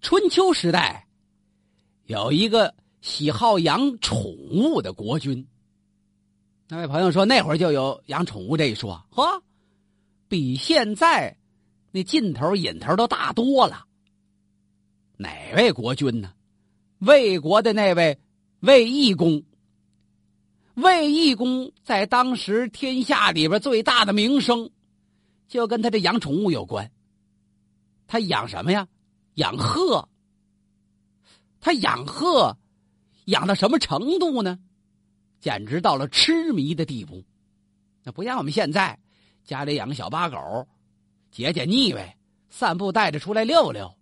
春秋时代有一个喜好养宠物的国君。那位朋友说，那会儿就有养宠物这一说，呵，比现在那劲头瘾头都大多了。哪位国君呢？魏国的那位魏义公。魏义公在当时天下里边最大的名声，就跟他这养宠物有关。他养什么呀？养鹤。他养鹤，养到什么程度呢？简直到了痴迷的地步。那不像我们现在家里养个小八狗，解解腻味，散步带着出来溜溜。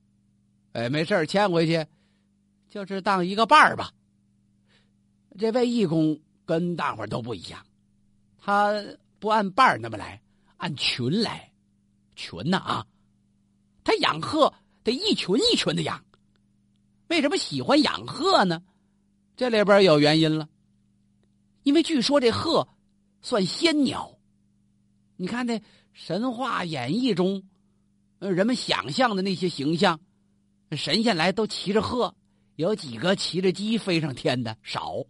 哎，没事牵回去，就是当一个伴儿吧。这位义工跟大伙儿都不一样，他不按伴儿那么来，按群来，群呢啊！他养鹤得一群一群的养。为什么喜欢养鹤呢？这里边有原因了，因为据说这鹤算仙鸟。你看那神话演义中，人们想象的那些形象。神仙来都骑着鹤，有几个骑着鸡飞上天的少。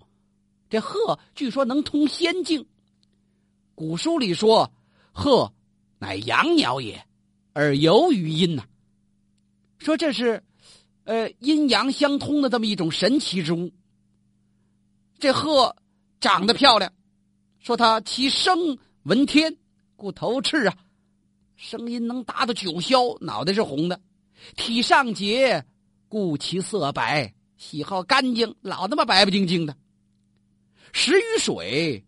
这鹤据说能通仙境。古书里说，鹤乃阳鸟也，而游于阴呐。说这是，呃，阴阳相通的这么一种神奇之物。这鹤长得漂亮，说它其声闻天，故头赤啊，声音能达到九霄，脑袋是红的。体上洁，故其色白；喜好干净，老他妈白不净净的。食于水，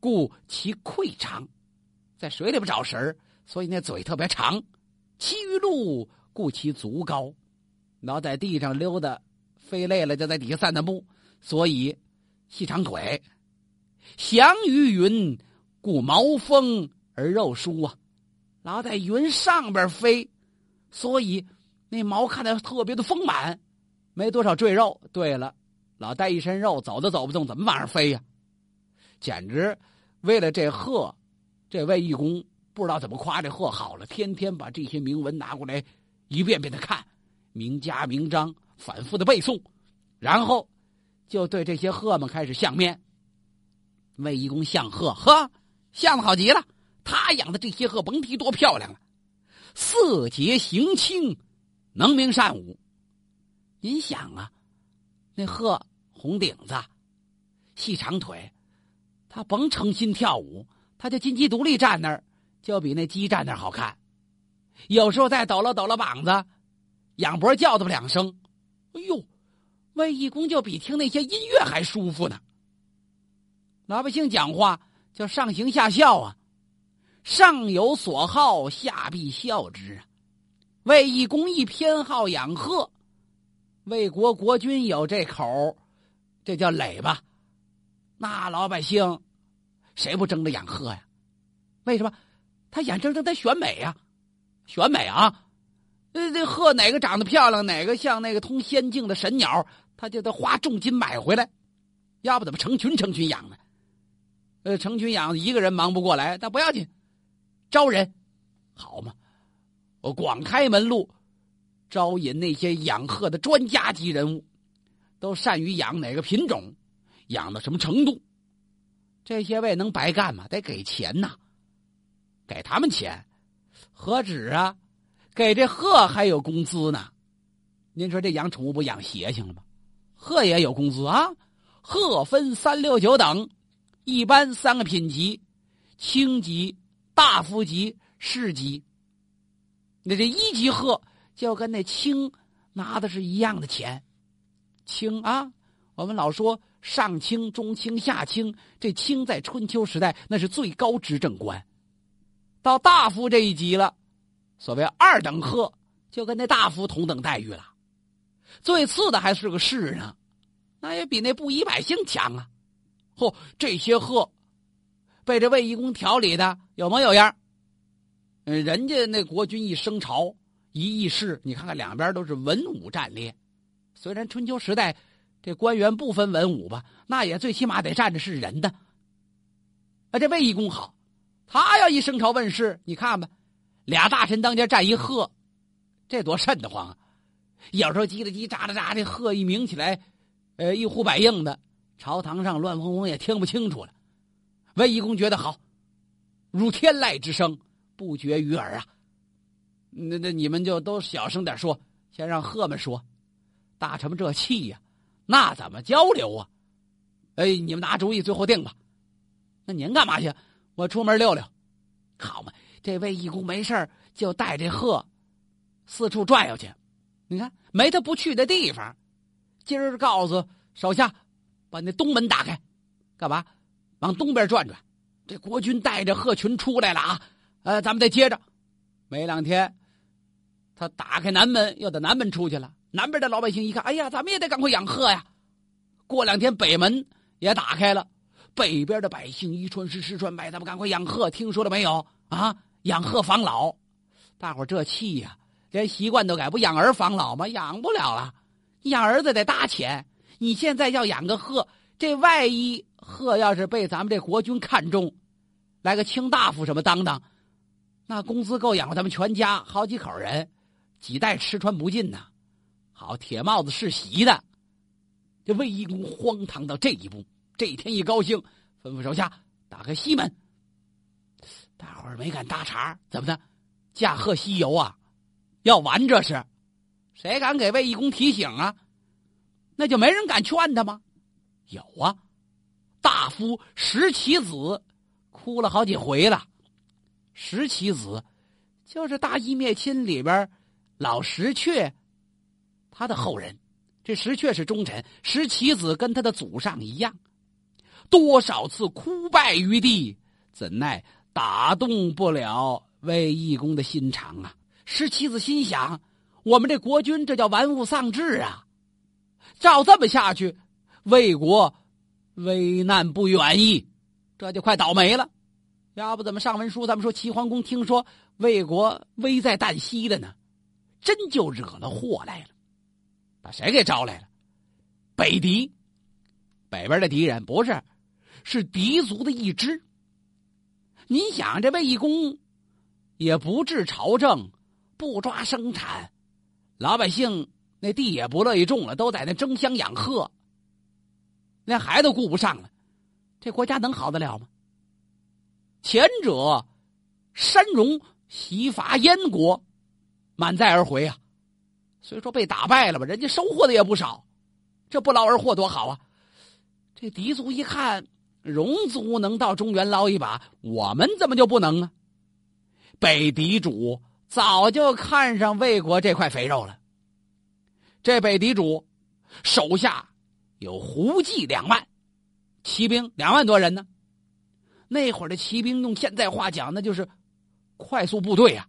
故其喙长，在水里边找食所以那嘴特别长。栖于路，故其足高。老在地上溜达，飞累了就在底下散散步，所以细长腿。翔于云，故毛丰而肉疏啊。老在云上边飞，所以。那毛看着特别的丰满，没多少赘肉。对了，老带一身肉，走都走不动，怎么往上飞呀？简直为了这鹤，这位义工不知道怎么夸这鹤好了，天天把这些铭文拿过来一遍遍的看，名家名章反复的背诵，然后就对这些鹤们开始相面。魏义公相鹤，呵，相的好极了。他养的这些鹤，甭提多漂亮了，色洁形清。能明善武，您想啊，那鹤红顶子，细长腿，他甭诚心跳舞，他就金鸡独立站那儿，就比那鸡站那儿好看。有时候再抖了抖了膀子，仰脖叫这么两声，哎呦，魏义公就比听那些音乐还舒服呢。老百姓讲话叫上行下效啊，上有所好，下必效之啊。魏义公一偏好养鹤，魏国国君有这口这叫累吧？那老百姓谁不争着养鹤呀？为什么？他眼睁睁在选美呀，选美啊！这这鹤哪个长得漂亮，哪个像那个通仙境的神鸟，他就得花重金买回来，要不怎么成群成群养呢？呃，成群养一个人忙不过来，但不要紧，招人好嘛。我广开门路，招引那些养鹤的专家级人物，都善于养哪个品种，养到什么程度？这些位能白干吗？得给钱呐，给他们钱，何止啊？给这鹤还有工资呢。您说这养宠物不养邪性了吗？鹤也有工资啊。鹤分三六九等，一般三个品级：轻级、大夫级、士级。那这一级鹤就跟那卿拿的是一样的钱，卿啊，我们老说上卿、中卿、下卿，这卿在春秋时代那是最高执政官。到大夫这一级了，所谓二等鹤就跟那大夫同等待遇了。最次的还是个士呢，那也比那布衣百姓强啊。嚯，这些鹤被这卫懿公调理的有模有样。嗯，人家那国君一升朝一议事，你看看两边都是文武战列。虽然春秋时代这官员不分文武吧，那也最起码得站着是人的。啊，这卫懿公好，他要一升朝问世，你看吧，俩大臣当家站一贺，这多瘆得慌啊！有时候叽里叽喳喳喳，这贺一鸣起来，呃，一呼百应的，朝堂上乱哄哄也听不清楚了。魏一公觉得好，如天籁之声，不绝于耳啊。那那你们就都小声点说，先让贺们说。大臣们这气呀，那怎么交流啊？哎，你们拿主意，最后定吧。那您干嘛去？我出门溜溜，好嘛。这位义公没事就带这鹤四处转悠去。你看，没他不去的地方。今儿告诉手下，把那东门打开，干嘛？往东边转转。这国军带着鹤群出来了啊！呃，咱们再接着。没两天，他打开南门，又在南门出去了。南边的老百姓一看，哎呀，咱们也得赶快养鹤呀。过两天北门也打开了，北边的百姓一传十，十传百，咱们赶快养鹤。听说了没有啊？养鹤防老，大伙这气呀，连习惯都改，不养儿防老吗？养不了了，养儿子得搭钱。你现在要养个鹤，这万一鹤要是被咱们这国军看中，来个卿大夫什么当当，那工资够养活咱们全家好几口人，几代吃穿不尽呐。好，铁帽子世袭的，这魏一公荒唐到这一步。这一天一高兴，吩咐手下打开西门。大伙儿没敢搭茬，怎么的？驾鹤西游啊？要玩这是？谁敢给魏义公提醒啊？那就没人敢劝他吗？有啊，大夫石岐子哭了好几回了。石岐子就是大义灭亲里边老石阙。他的后人，这石阙是忠臣，石岐子跟他的祖上一样，多少次哭败于地，怎奈打动不了魏义公的心肠啊！十七子心想：我们这国君这叫玩物丧志啊！照这么下去，魏国危难不远矣，这就快倒霉了。要不怎么上文书咱们说齐桓公听说魏国危在旦夕的呢？真就惹了祸来了。把谁给招来了？北狄，北边的敌人不是，是狄族的一支。你想，这魏义公也不治朝政，不抓生产，老百姓那地也不乐意种了，都在那争相养鹤，连孩子顾不上了，这国家能好得了吗？前者山戎袭伐燕国，满载而回啊。虽说被打败了吧，人家收获的也不少，这不劳而获多好啊！这狄族一看，戎族能到中原捞一把，我们怎么就不能啊？北狄主早就看上魏国这块肥肉了。这北狄主手下有胡骑两万，骑兵两万多人呢。那会儿的骑兵用现在话讲，那就是快速部队啊。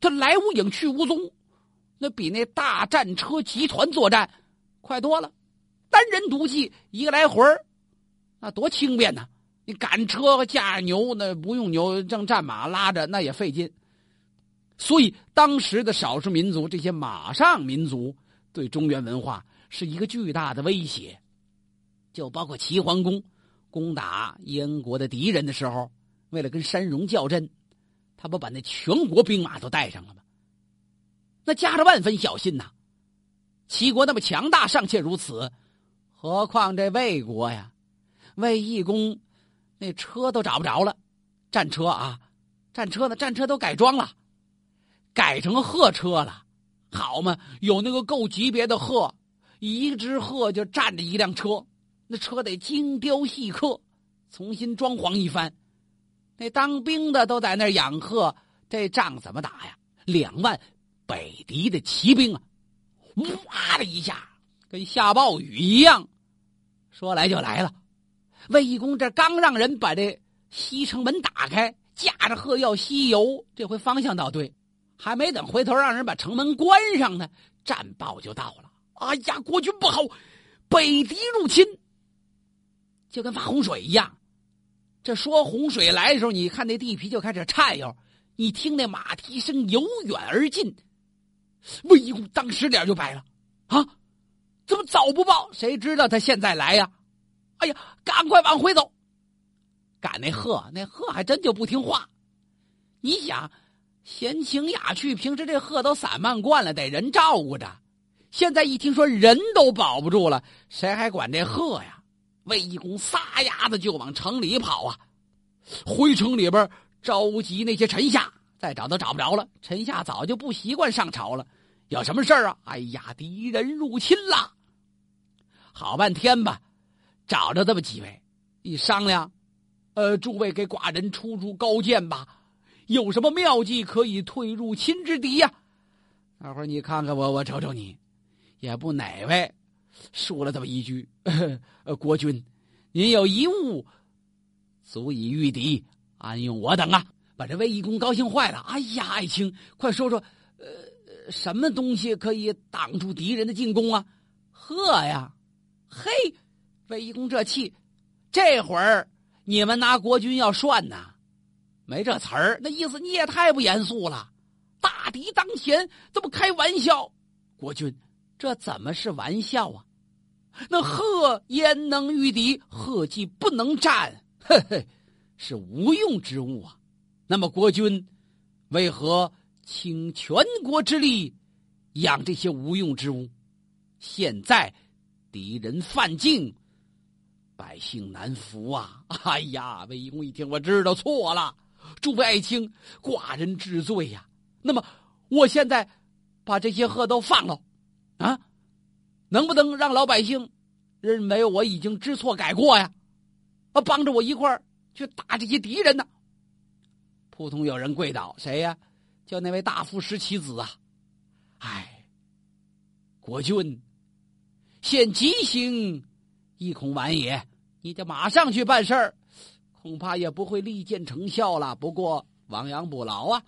他来无影去无踪。那比那大战车集团作战快多了，单人独骑一个来回那多轻便呐！你赶车驾牛，那不用牛，正战马拉着那也费劲。所以当时的少数民族，这些马上民族对中原文化是一个巨大的威胁。就包括齐桓公攻打燕国的敌人的时候，为了跟山戎较真，他不把那全国兵马都带上了吗？那夹着万分小心呐，齐国那么强大尚且如此，何况这魏国呀？魏义公那车都找不着了，战车啊，战车呢？战车都改装了，改成鹤车了，好嘛？有那个够级别的鹤，一只鹤就占着一辆车，那车得精雕细刻，重新装潢一番。那当兵的都在那养鹤，这仗怎么打呀？两万。北敌的骑兵啊，哇的一下，跟下暴雨一样，说来就来了。魏义公这刚让人把这西城门打开，驾着鹤要西游，这回方向倒对，还没等回头让人把城门关上呢，战报就到了。哎呀，国军不好，北敌入侵，就跟发洪水一样。这说洪水来的时候，你看那地皮就开始颤悠，你听那马蹄声由远而近。魏义公当时脸就白了，啊，怎么早不报？谁知道他现在来呀？哎呀，赶快往回走！赶那鹤，那鹤还真就不听话。你想，闲情雅趣，平时这鹤都散漫惯了，得人照顾着。现在一听说人都保不住了，谁还管这鹤呀？魏义公撒丫子就往城里跑啊！回城里边召集那些臣下，再找都找不着了。臣下早就不习惯上朝了，有什么事儿啊？哎呀，敌人入侵了！好半天吧，找着这么几位，一商量，呃，诸位给寡人出出高见吧，有什么妙计可以退入侵之敌呀？大伙儿你看看我，我瞅瞅你，也不哪位。说了这么一句：“ 呃，国君，您有一物足以御敌，安用我等啊！”把这卫懿公高兴坏了。哎呀，爱卿，快说说，呃，什么东西可以挡住敌人的进攻啊？鹤呀！嘿，卫懿公这气，这会儿你们拿国君要涮呐？没这词儿，那意思你也太不严肃了。大敌当前，怎么开玩笑？国君，这怎么是玩笑啊？那鹤焉能御敌？鹤既不能战，嘿嘿，是无用之物啊。那么国君为何倾全国之力养这些无用之物？现在敌人犯境，百姓难服啊！哎呀，魏公一听，我知道错了，诸位爱卿，寡人知罪呀。那么我现在把这些鹤都放了，啊？能不能让老百姓认为我已经知错改过呀？啊，帮着我一块儿去打这些敌人呢？扑通有人跪倒，谁呀？叫那位大夫石其子啊！哎，国君，现急行，亦恐晚也。你得马上去办事儿，恐怕也不会立见成效了。不过亡羊补牢啊，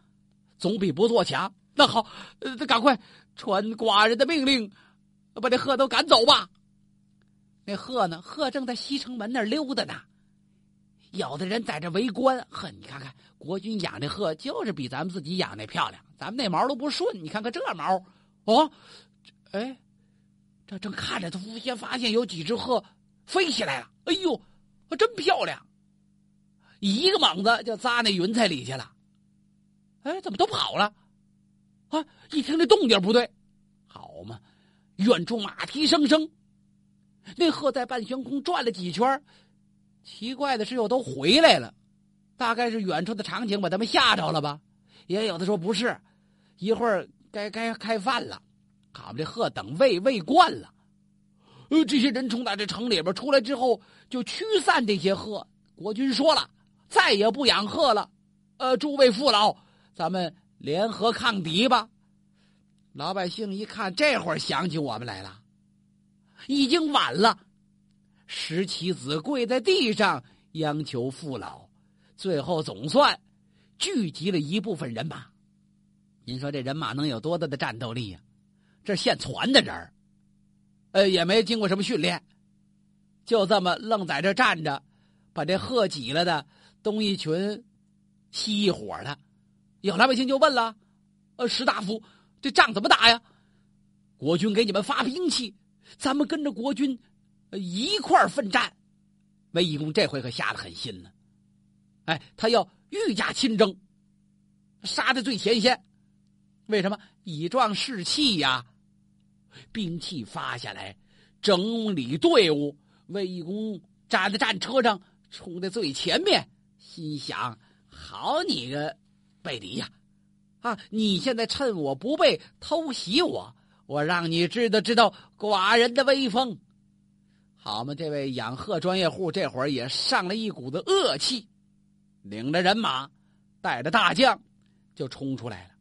总比不做强。那好，呃，赶快传寡人的命令。把这鹤都赶走吧。那鹤呢？鹤正在西城门那儿溜达呢。有的人在这围观。呵，你看看，国君养这鹤就是比咱们自己养那漂亮。咱们那毛都不顺，你看看这毛。哦，哎，这正看着，他忽然发现有几只鹤飞起来了。哎呦，真漂亮！一个猛子就扎那云彩里去了。哎，怎么都跑了？啊！一听这动静不对，好嘛！远处马蹄声声，那鹤在半悬空转了几圈，奇怪的是又都回来了，大概是远处的场景把他们吓着了吧？也有的说不是，一会儿该该开饭了，好这鹤等喂喂惯了，呃，这些人从在这城里边出来之后，就驱散这些鹤。国君说了，再也不养鹤了，呃，诸位父老，咱们联合抗敌吧。老百姓一看，这会儿想起我们来了，已经晚了。石棋子跪在地上央求父老，最后总算聚集了一部分人马。您说这人马能有多大的战斗力呀？这现传的人儿，呃，也没经过什么训练，就这么愣在这站着，把这鹤挤了的东一群西一伙的。有老百姓就问了：“呃，石大夫。”这仗怎么打呀？国君给你们发兵器，咱们跟着国军一块儿奋战。魏义公这回可下了狠心了，哎，他要御驾亲征，杀在最前线。为什么？以壮士气呀！兵器发下来，整理队伍。魏义公站在战车上，冲在最前面，心想：好你个贝迪呀！啊！你现在趁我不备偷袭我，我让你知道知道寡人的威风，好吗？这位养鹤专业户这会儿也上了一股子恶气，领着人马，带着大将，就冲出来了。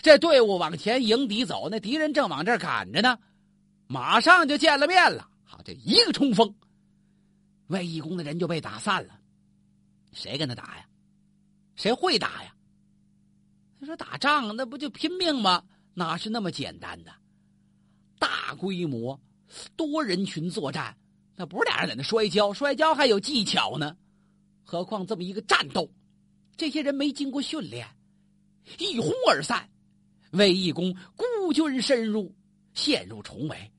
这队伍往前迎敌走，那敌人正往这儿赶着呢，马上就见了面了。好，这一个冲锋，卫义公的人就被打散了。谁跟他打呀？谁会打呀？他说：“打仗那不就拼命吗？哪是那么简单的？大规模、多人群作战，那不是俩人在那摔跤，摔跤还有技巧呢。何况这么一个战斗，这些人没经过训练，一哄而散。魏义公孤军深入，陷入重围。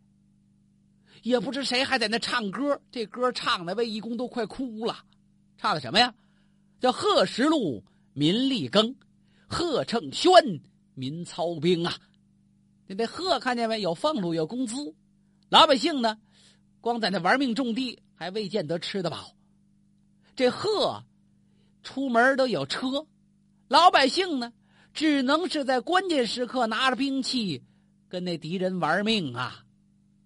也不知谁还在那唱歌，这歌唱的魏义公都快哭了。唱的什么呀？叫《贺石禄民力耕》。”贺称宣，民操兵啊！你这贺看见没？有俸禄，有工资。老百姓呢，光在那玩命种地，还未见得吃得饱。这贺出门都有车，老百姓呢，只能是在关键时刻拿着兵器跟那敌人玩命啊！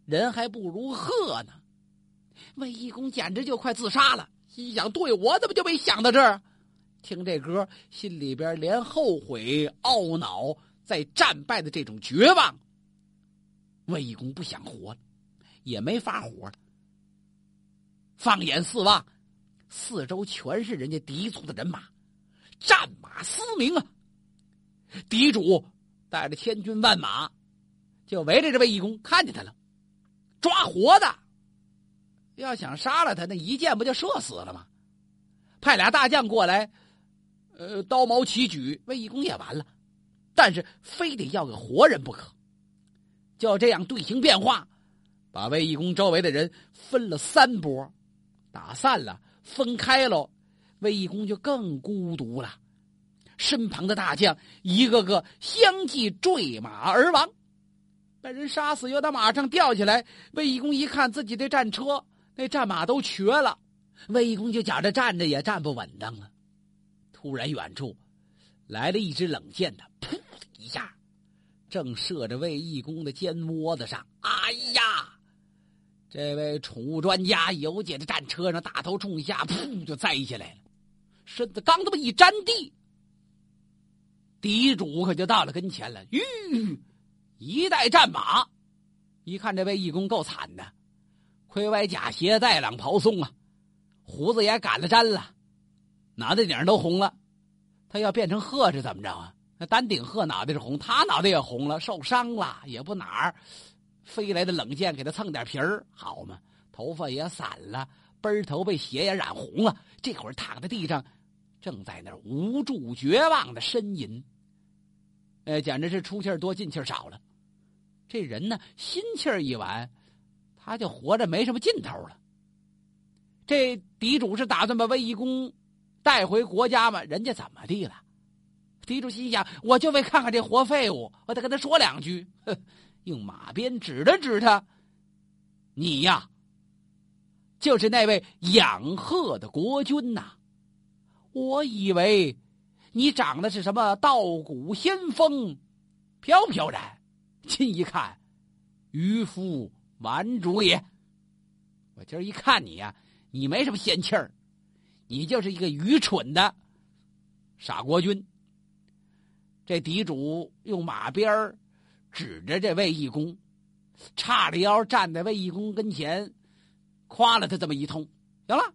人还不如鹤呢。魏义公简直就快自杀了，心想：对我怎么就没想到这儿？听这歌，心里边连后悔、懊恼，在战败的这种绝望。魏义公不想活了，也没法活了。放眼四望，四周全是人家敌族的人马，战马嘶鸣啊！敌主带着千军万马，就围着这魏义公，看见他了，抓活的。要想杀了他，那一箭不就射死了吗？派俩大将过来。呃，刀矛齐举，魏义公也完了，但是非得要个活人不可。就这样队形变化，把魏义公周围的人分了三波，打散了，分开了，魏义公就更孤独了。身旁的大将一个个相继坠马而亡，被人杀死，又到马上吊起来。魏义公一看自己的战车，那战马都瘸了，魏义公就觉着站着也站不稳当了。突然，远处来了一支冷箭，的噗的一下，正射着魏义公的肩窝子上。哎呀！这位宠物专家游姐的战车上，大头冲下，噗就栽下来了，身子刚这么一沾地，敌主可就到了跟前了。吁，一代战马，一看这位义工够惨的，盔歪甲斜，带两袍松啊，胡子也赶了粘了。脑袋顶上都红了，他要变成鹤是怎么着啊？那丹顶鹤脑袋是红，他脑袋也红了，受伤了也不哪儿，飞来的冷箭给他蹭点皮儿，好嘛？头发也散了，背头被血也染红了，这会儿躺在地上，正在那儿无助绝望的呻吟。呃，简直是出气多进气少了。这人呢，心气儿一完，他就活着没什么劲头了。这敌主是打算把魏义公。带回国家嘛？人家怎么地了？敌主心想：我就为看看这活废物，我得跟他说两句。用马鞭指了指他：“你呀，就是那位养鹤的国君呐！我以为你长得是什么道骨仙风，飘飘然，近一看，渔夫顽主也。我今儿一看你呀，你没什么仙气儿。”你就是一个愚蠢的傻国君。这敌主用马鞭儿指着这魏义公，叉着腰站在魏义公跟前，夸了他这么一通。行了，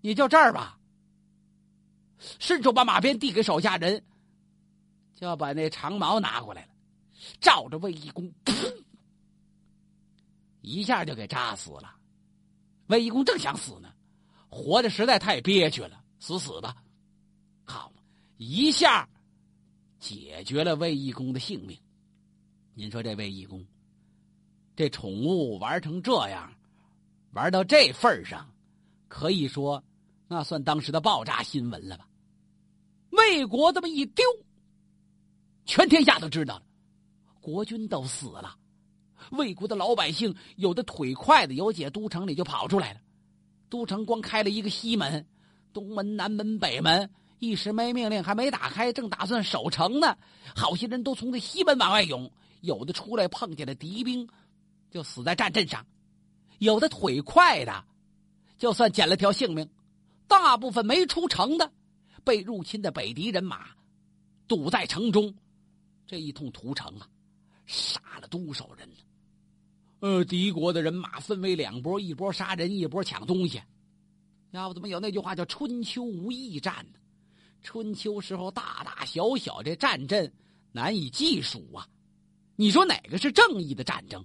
你就这儿吧。伸手把马鞭递给手下人，就要把那长矛拿过来了，照着魏义公，噗，一下就给扎死了。魏义公正想死呢。活的实在太憋屈了，死死吧，好，一下解决了魏义公的性命。您说这魏义公，这宠物玩成这样，玩到这份上，可以说那算当时的爆炸新闻了吧？魏国这么一丢，全天下都知道了，国君都死了，魏国的老百姓有的腿快的，有解都城里就跑出来了。都城光开了一个西门，东门、南门、北门一时没命令，还没打开，正打算守城呢。好些人都从这西门往外涌，有的出来碰见了敌兵，就死在战阵上；有的腿快的，就算捡了条性命。大部分没出城的，被入侵的北敌人马堵在城中，这一通屠城啊，杀了多少人呢？呃，敌国的人马分为两波，一波杀人，一波抢东西。要不怎么有那句话叫“春秋无义战”呢？春秋时候大大小小这战阵难以计数啊！你说哪个是正义的战争？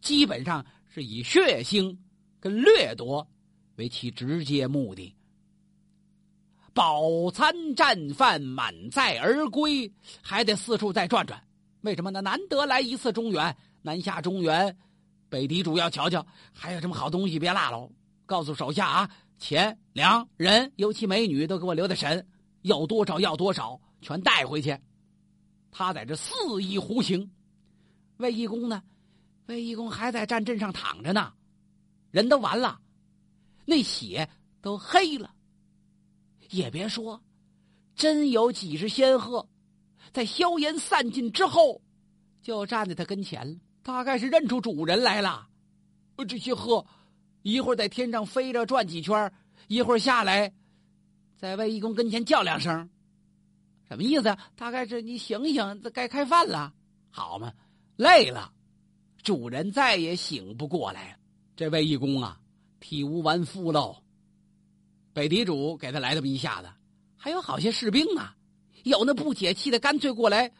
基本上是以血腥跟掠夺为其直接目的。饱餐战饭，满载而归，还得四处再转转。为什么呢？难得来一次中原。南下中原，北敌主要瞧瞧还有什么好东西，别落了。告诉手下啊，钱粮人，尤其美女都给我留的神，要多少要多少，全带回去。他在这肆意胡行。卫懿公呢？卫懿公还在战阵上躺着呢，人都完了，那血都黑了。也别说，真有几只仙鹤，在硝烟散尽之后，就站在他跟前了。大概是认出主人来了。这些鹤，一会儿在天上飞着转几圈，一会儿下来，在魏义公跟前叫两声，什么意思？大概是你醒醒，该开饭了，好嘛？累了，主人再也醒不过来。这卫懿公啊，体无完肤喽。北狄主给他来这么一下子，还有好些士兵啊，有那不解气的，干脆过来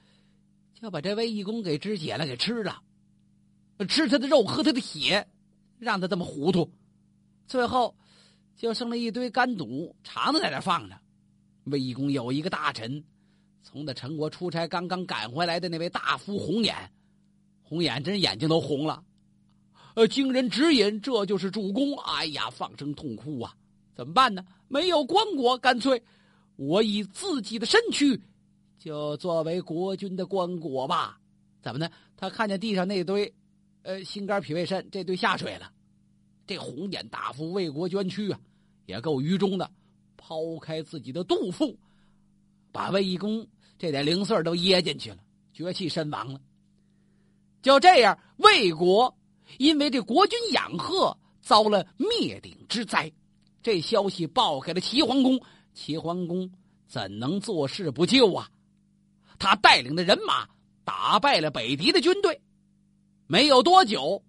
就把这卫懿公给肢解了，给吃了，吃他的肉，喝他的血，让他这么糊涂。最后就剩了一堆干肚肠子在那放着。卫懿公有一个大臣，从那陈国出差刚刚赶回来的那位大夫红眼，红眼真眼睛都红了。呃，经人指引，这就是主公。哎呀，放声痛哭啊！怎么办呢？没有棺椁，干脆我以自己的身躯，就作为国君的棺椁吧。怎么呢？他看见地上那堆，呃，心肝脾胃肾这堆下水了。这红眼大夫为国捐躯啊，也够愚忠的。抛开自己的肚腹，把卫懿公这点零碎都噎进去了，绝气身亡了。就这样，魏国因为这国君养鹤遭了灭顶之灾。这消息报给了齐桓公，齐桓公怎能坐视不救啊？他带领的人马打败了北狄的军队，没有多久，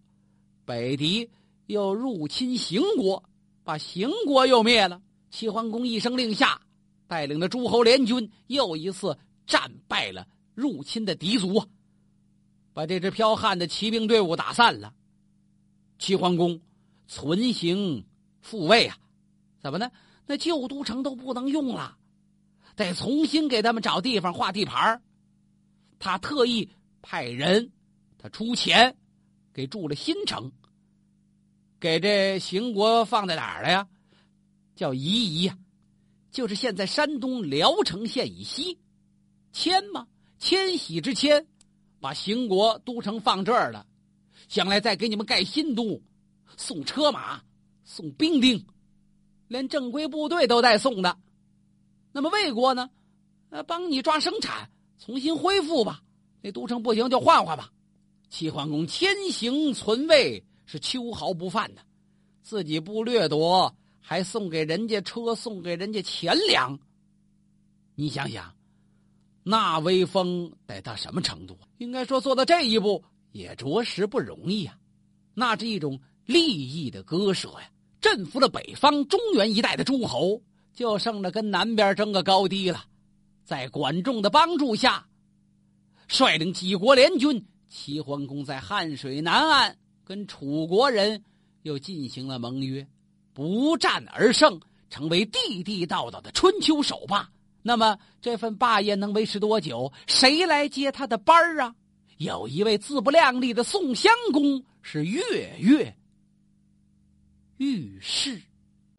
北狄又入侵邢国，把邢国又灭了。齐桓公一声令下，带领的诸侯联军又一次战败了入侵的狄族，把这支剽悍的骑兵队伍打散了。齐桓公存行复位啊！怎么呢？那旧都城都不能用了，得重新给他们找地方划地盘他特意派人，他出钱给筑了新城，给这邢国放在哪儿了呀？叫夷夷呀，就是现在山东聊城县以西。迁吗？迁徙之迁，把邢国都城放这儿了，将来再给你们盖新都，送车马，送兵丁。连正规部队都带送的，那么魏国呢？呃，帮你抓生产，重新恢复吧。那都城不行就换换吧。齐桓公千行存魏是秋毫不犯的，自己不掠夺，还送给人家车，送给人家钱粮。你想想，那威风得到什么程度？应该说做到这一步也着实不容易啊。那是一种利益的割舍呀。镇服了北方中原一带的诸侯，就剩着跟南边争个高低了。在管仲的帮助下，率领几国联军，齐桓公在汉水南岸跟楚国人又进行了盟约，不战而胜，成为地地道道的春秋首霸。那么这份霸业能维持多久？谁来接他的班儿啊？有一位自不量力的宋襄公是月月。遇事。